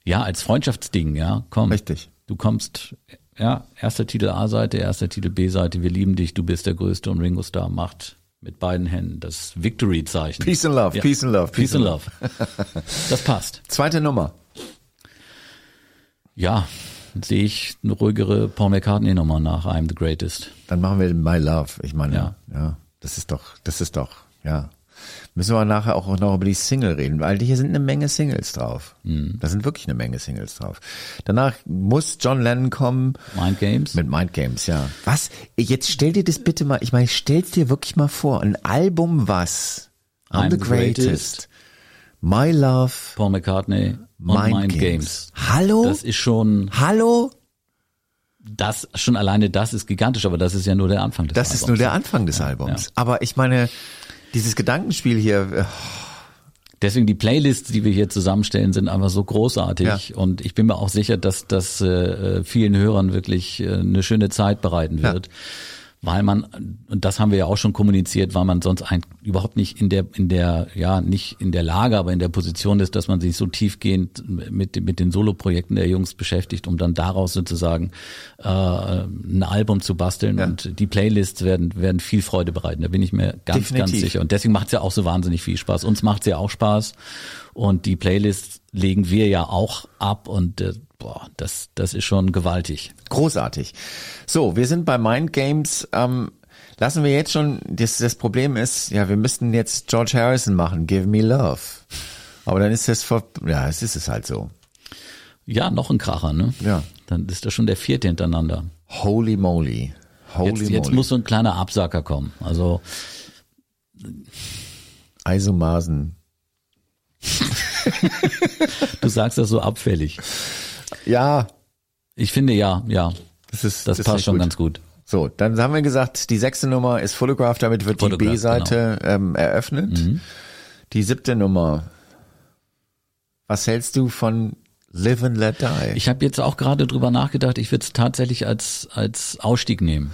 ja, als Freundschaftsding, ja, komm. Richtig. Du kommst, ja, erster Titel A-Seite, erster Titel B-Seite, wir lieben dich, du bist der Größte und Ringo Starr macht mit beiden Händen das Victory-Zeichen. Peace and love, Ja. peace and love, Peace and love. Das passt. Zweite Nummer. Ja, sehe ich eine ruhigere Paul McCartney-Nummer nach I'm the Greatest. Dann machen wir My Love. Ich meine, Ja. ja. das ist doch, das ist doch, ja. Müssen wir nachher auch noch über die Single reden, weil hier sind eine Menge Singles drauf. Mhm. Da sind wirklich eine Menge Singles drauf. Danach muss John Lennon kommen Mind Games? mit Mind Games, ja. Was? Jetzt stell dir das bitte mal, ich meine, stell's dir wirklich mal vor, ein Album was? I'm, the greatest. My Love, Paul McCartney Mind, Mind, Games. Games. Hallo? Das ist schon, Hallo? das, schon alleine das ist gigantisch, aber das ist ja nur der Anfang des Das Albums. ist nur der Anfang des Albums. ja. Aber ich meine, dieses Gedankenspiel hier, äh, Deswegen die Playlists, die wir hier zusammenstellen, sind einfach so großartig Ja. und ich bin mir auch sicher, dass das äh, vielen Hörern wirklich äh, eine schöne Zeit bereiten Ja. Weil man, und das haben wir ja auch schon kommuniziert, weil man sonst ein, überhaupt nicht in der, in der, ja, nicht in der Lage, aber in der Position ist, dass man sich so tiefgehend mit, mit den Soloprojekten der Jungs beschäftigt, um dann daraus sozusagen äh, ein Album zu basteln. Ja. Und die Playlists werden, werden viel Freude bereiten. Da bin ich mir ganz, Definitiv. ganz sicher. Und deswegen macht es ja auch so wahnsinnig viel Spaß. Uns macht es ja auch Spaß. Und die Playlists legen wir ja auch ab und äh, boah, das, das ist schon gewaltig. Großartig. So, wir sind bei Mind Games. Ähm, lassen wir jetzt schon, das, das Problem ist, ja, wir müssten jetzt George Harrison machen, Give Me Love. Aber dann ist das vor, ja, es ist es halt so. Ja, noch ein Kracher, ne? Ja. Dann ist das schon der vierte hintereinander. Holy moly. Holy Jetzt, jetzt moly. muss so ein kleiner Absacker kommen. Also Eisomasen. Du sagst das so abfällig. Ja, Ich finde ja, ja, das ist, das, ist passt schon gut. ganz gut. So, dann haben wir gesagt, die sechste Nummer ist Photograph, damit wird Photograph, die B-Seite ähm, eröffnet. Mhm. Die siebte Nummer. Was hältst du von Live and Let Die? Ich habe jetzt auch gerade drüber nachgedacht, ich würde es tatsächlich als als Ausstieg nehmen.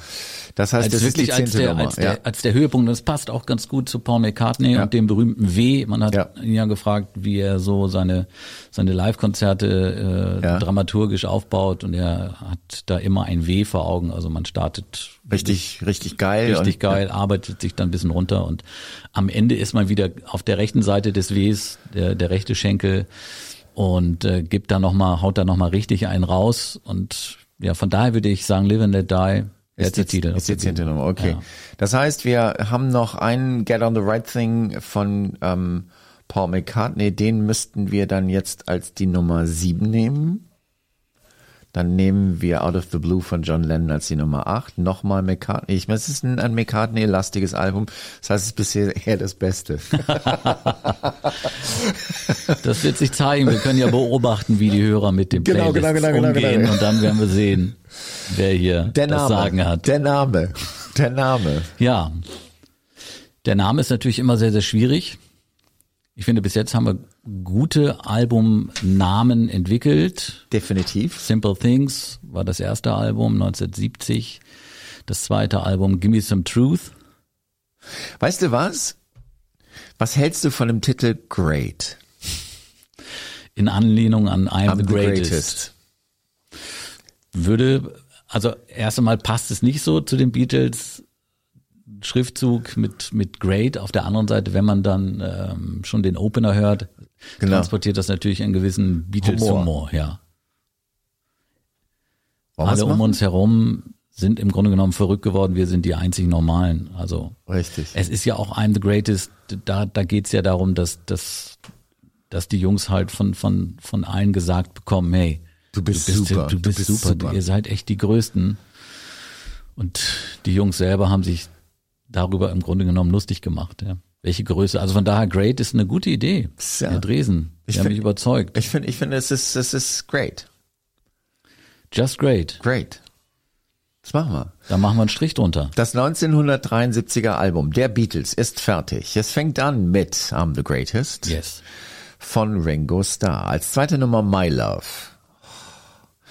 das heißt, Als das ist die wirklich als der, Nummer. als, der, ja. als der Höhepunkt. Und das passt auch ganz gut zu Paul McCartney Ja. und dem berühmten W. Man hat Ja. ihn ja gefragt, wie er so seine seine Live-Konzerte äh, dramaturgisch aufbaut und er hat da immer ein W vor Augen. Also man startet Richtig, richtig geil. richtig und, geil, arbeitet sich dann ein bisschen runter und am Ende ist man wieder auf der rechten Seite des Ws, der, der rechte Schenkel und äh, gibt da noch mal, haut da noch mal richtig einen raus und ja, von daher würde ich sagen, Live and Let Die, Ist die, Titel. ist die zehnte Nummer, okay. Ja. Das heißt, wir haben noch einen Get on the Right Thing von ähm, Paul McCartney. Den müssten wir dann jetzt als die Nummer sieben nehmen. Dann nehmen wir Out of the Blue von John Lennon als die Nummer acht. Nochmal McCartney. Ich meine, es ist ein, ein McCartney-lastiges Album. Das heißt, es ist bisher eher das Beste. Das wird sich zeigen. Wir können ja beobachten, wie die Hörer mit dem Genau, Playlist genau, genau, genau, umgehen genau. und dann werden wir sehen, wer hier Der das Name. Sagen hat. Der Name. Der Name. Ja, der Name ist natürlich immer sehr, sehr schwierig. Ich finde, bis jetzt haben wir gute Albumnamen entwickelt. Definitiv. Simple Things war das erste Album 1970. Das zweite Album Gimme Some Truth. Weißt du was? Was hältst du von dem Titel Great? In Anlehnung an I'm, I'm the, greatest. Würde, also erst einmal passt es nicht so zu den Beatles. Schriftzug mit, mit Great. Auf der anderen Seite, wenn man dann ähm, schon den Opener hört, Genau. transportiert das natürlich einen gewissen Beatles-Humor, Humor. ja. Wollen Alle um uns herum sind im Grunde genommen verrückt geworden. Wir sind die einzigen Normalen. Also Richtig. es ist ja auch I'm the Greatest. Da, da geht's ja darum, dass, dass, dass die Jungs halt von, von, von allen gesagt bekommen, hey, Du bist super. Du bist, super. super. Ihr seid echt die Größten. Und die Jungs selber haben sich darüber im Grunde genommen lustig gemacht. Ja. Welche Größe? Also von daher, Great ist eine gute Idee. Ja. Herr Dresen, Ich Sie haben find- mich überzeugt. Ich finde, ich finde, es ist, es ist great. Just Great. Great. Das machen wir. Da machen wir einen Strich drunter. Das 1973er Album der Beatles ist fertig. Es fängt an mit I'm the Greatest Yes. von Ringo Starr. Als zweite Nummer My Love.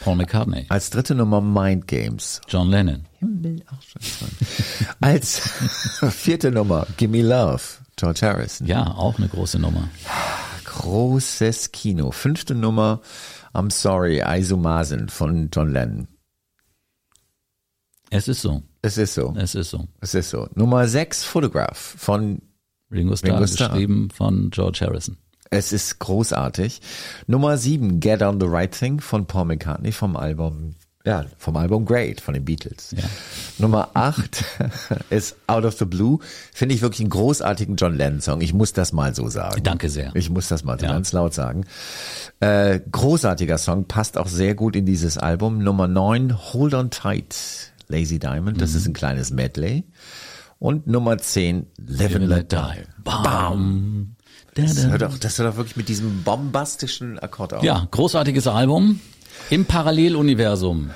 Paul McCartney. Als dritte Nummer Mind Games. John Lennon. Als vierte Nummer Gimme Love. George Harrison. Ja, auch eine große Nummer. Großes Kino. Fünfte Nummer I'm Sorry, Aizumasen von John Lennon. Es ist so. Es ist so. Es ist so. Es ist so. Nummer sechs Photograph von Ringo Starr, Ringo Starr. geschrieben von George Harrison. Es ist großartig. Nummer sieben, Get on the Right Thing von Paul McCartney vom Album, ja, vom Album Great von den Beatles. Ja. Nummer acht ist Out of the Blue. Finde ich wirklich einen großartigen John Lennon Song. Ich muss das mal so sagen. Danke sehr. Ich muss das mal so Ja. ganz laut sagen. Äh, großartiger Song, passt auch sehr gut in dieses Album. Nummer neun, Hold on Tight, Lazy Diamond. Das Mhm. ist ein kleines Medley. Und Nummer zehn, Live and Let Die. Bam. Da, Das da. hört, doch, das hört doch wirklich mit diesem bombastischen Akkord auf. Ja, großartiges Album im Paralleluniversum.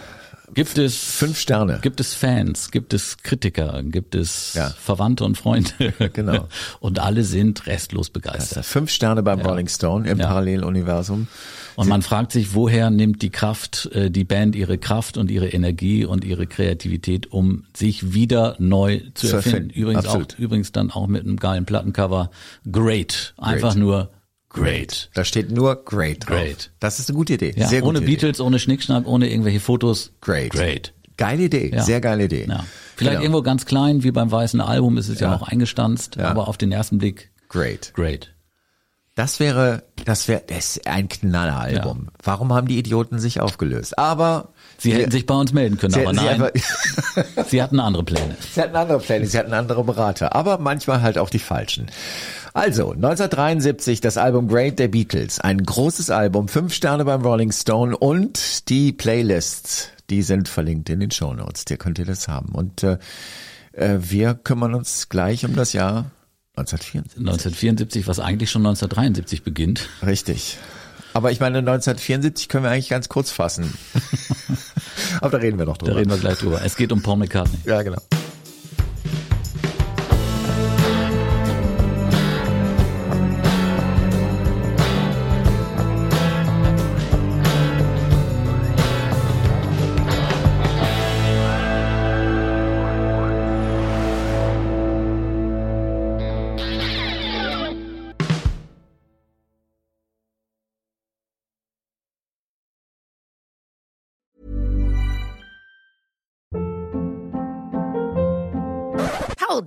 Gibt es Fünf Sterne. Gibt es Fans? Gibt es Kritiker? Gibt es Ja. Verwandte und Freunde? Genau. Und alle sind restlos begeistert. Fünf Sterne beim Rolling Stone im Ja. Paralleluniversum. Und man fragt sich, woher nimmt die Kraft, äh, die Band ihre Kraft und ihre Energie und ihre Kreativität, um sich wieder neu zu, Zu erfinden. erfinden. Übrigens Absolut. auch, übrigens dann auch mit einem geilen Plattencover. Great. Einfach nur great. Da steht nur Great drauf. Great. Das ist eine gute Idee. Ja, Sehr ohne Idee. Beatles, ohne Schnickschnack, ohne irgendwelche Fotos. Great. Great. Geile Idee. Ja. Sehr geile Idee. Ja. Vielleicht Genau. irgendwo ganz klein, wie beim weißen Album, ist es ja, Ja. noch eingestanzt, aber auf den ersten Blick Great. great. Das wäre, das wäre, das ist ein Knalleralbum. Warum haben die Idioten sich aufgelöst? Aber Sie hätten sich bei uns melden können, sie aber nein, einfach, sie hatten andere Pläne. Sie hatten andere Pläne, sie hatten andere Berater, aber manchmal halt auch die falschen. Also, 1973 das Album Great der Beatles. Ein großes Album, fünf Sterne beim Rolling Stone und die Playlists, die sind verlinkt in den Shownotes. Der könnt ihr das haben. Und äh, äh, wir kümmern uns gleich um das Jahr 1974. 1974, was eigentlich schon 1973 beginnt. Richtig. Aber ich meine, 1974 können wir eigentlich ganz kurz fassen. aber da reden wir noch Da drüber. reden wir gleich drüber. Es geht um Paul McCartney. ja, genau.